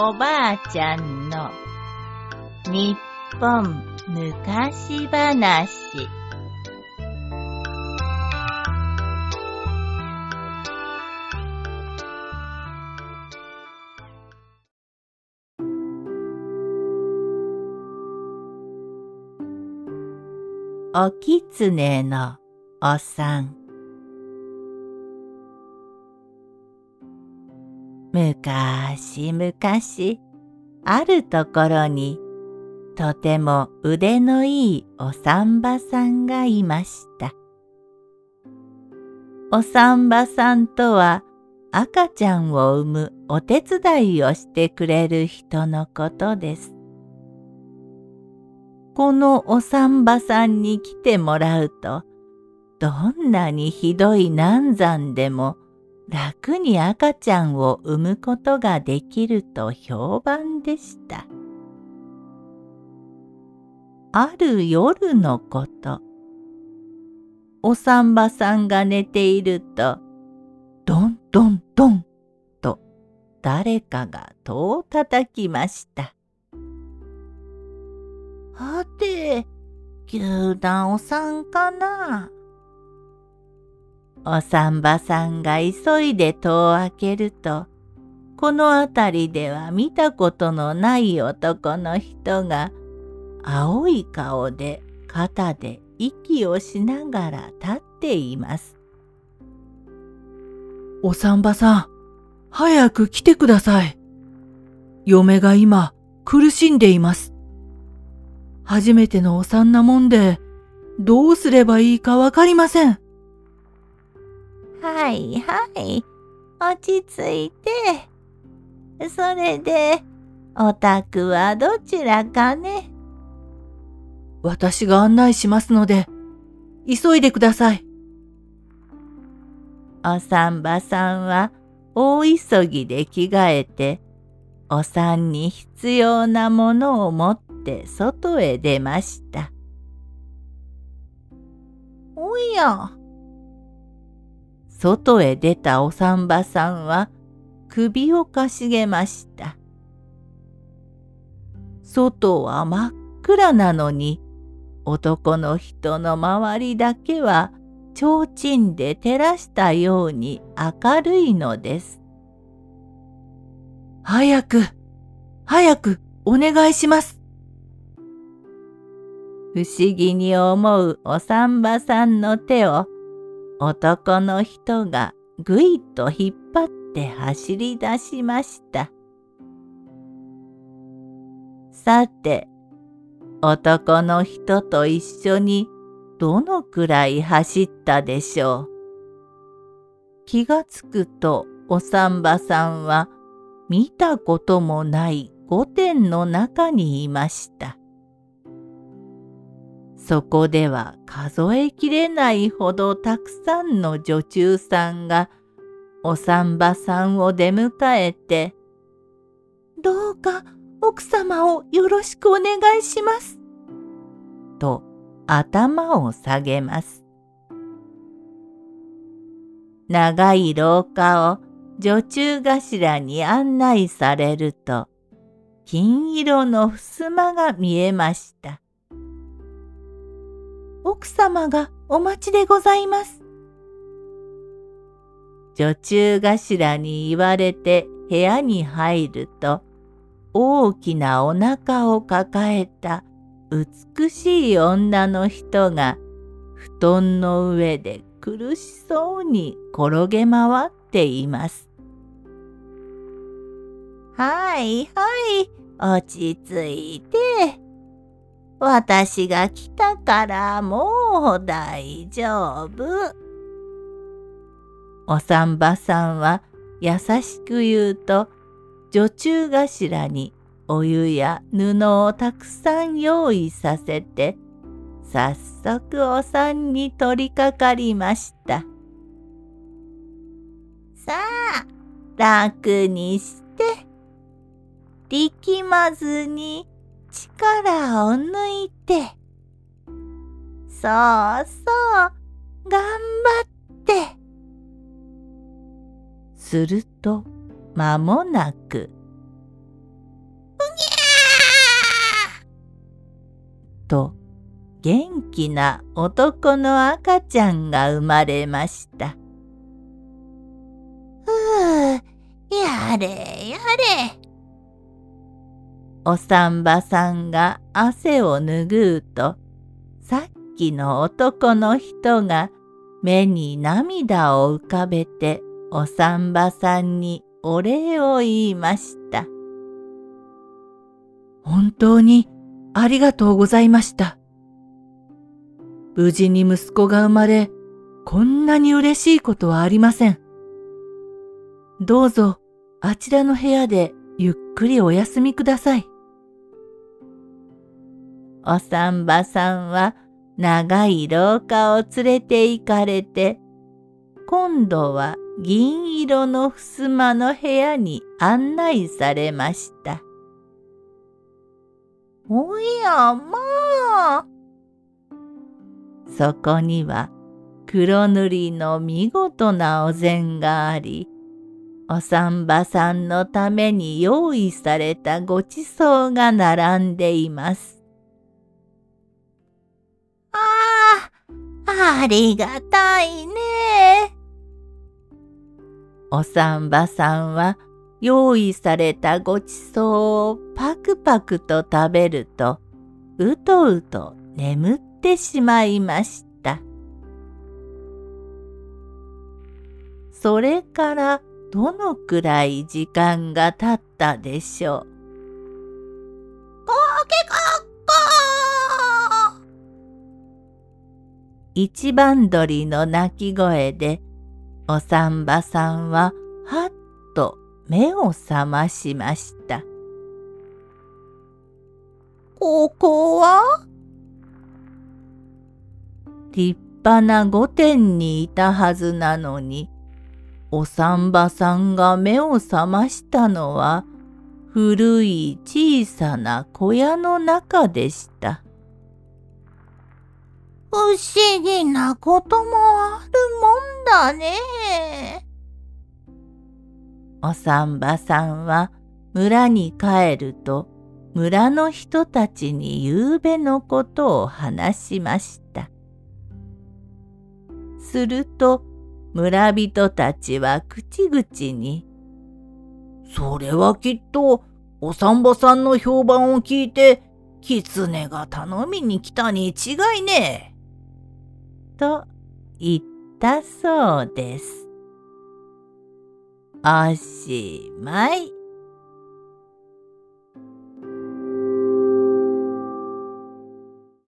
おばあちゃんの日本昔話。おきつねのおさんむかしむかしあるところにとても腕のいいお産婆さんがいました。お産婆さんとは赤ちゃんを産むお手伝いをしてくれる人のことです。このお産婆さんに来てもらうと、どんなにひどい難産でも楽に赤ちゃんを産むことができると評判でした。ある夜のこと、お産婆さんが寝ていると、ドンドンドンと誰かが戸を叩きました。はて、牛団お産かなお産婆さんが急いで戸を開けると、この辺りでは見たことのない男の人が、青い顔で肩で息をしながら立っています。お産婆さん、早く来てください。嫁が今苦しんでいます。初めてのお産なもんで、どうすればいいかわかりません。はいはい、落ち着いて。それで、お宅はどちらかね？私が案内しますので、急いでください。お産婆さんは大急ぎで着替えて、お産に必要なものを持って外へ出ました。おや。外へ出たお産婆さんは首をかしげました。外は真っ暗なのに男の人の周りだけは提灯で照らしたように明るいのです。早く、早くお願いします。不思議に思うお産婆さんの手を男の人がぐいっと引っ張って走り出しました。さて、男の人と一緒にどのくらい走ったでしょう？気がつくとお産婆さんは見たこともない御殿の中にいました。そこでは数えきれないほどたくさんの女中さんがお産婆さんを出迎えて、どうか奥様をよろしくお願いします。と頭を下げます。長い廊下を女中頭に案内されると、金色の襖が見えました。奥様がお待ちでございます。女中頭に言われて部屋に入ると、大きなお腹を抱えた美しい女の人が布団の上で苦しそうに転げ回っています。はいはい、落ち着いて。私が来たからもう大丈夫。お産婆さんは優しく言うと、女中頭にお湯や布をたくさん用意させて、早速お産に取り掛かりました。さあ、楽にして。力まずに力を抜いて。そうそう、頑張って。すると、間もなく。と元気な男の赤ちゃんが生まれました。ふう、やれやれ。お産婆さんが汗を拭うと、さっきの男の人が目に涙を浮かべてお産婆さんにお礼を言いました。本当にありがとうございました。無事に息子が生まれ、こんなに嬉しいことはありません。どうぞあちらの部屋でゆっくりお休みください。お産婆さんは長い廊下を連れて行かれて、今度は銀色の襖の部屋に案内されました。おやまあ。そこには黒塗りの見事なお膳があり、お産婆さんのために用意されたごちそうが並んでいます。あ、りがたいね。お産婆さんは用意されたごちそうをパクパクと食べるとうとうと眠ってしまいました。それからどのくらい時間が経ったでしょう？一番鳥の鳴き声でお産婆さんははっと目を覚ましました。ここは？立派な御殿にいたはずなのに、お産婆さんが目を覚ましたのは、古い小さな小屋の中でした。不思議なこともあるもんだね。お産婆さんは村に帰ると村の人たちに夕べのことを話しました。すると村人たちは口々に「それはきっとお産婆さんの評判を聞いて狐が頼みに来たに違いねえ。」と言ったそうです。おしまい。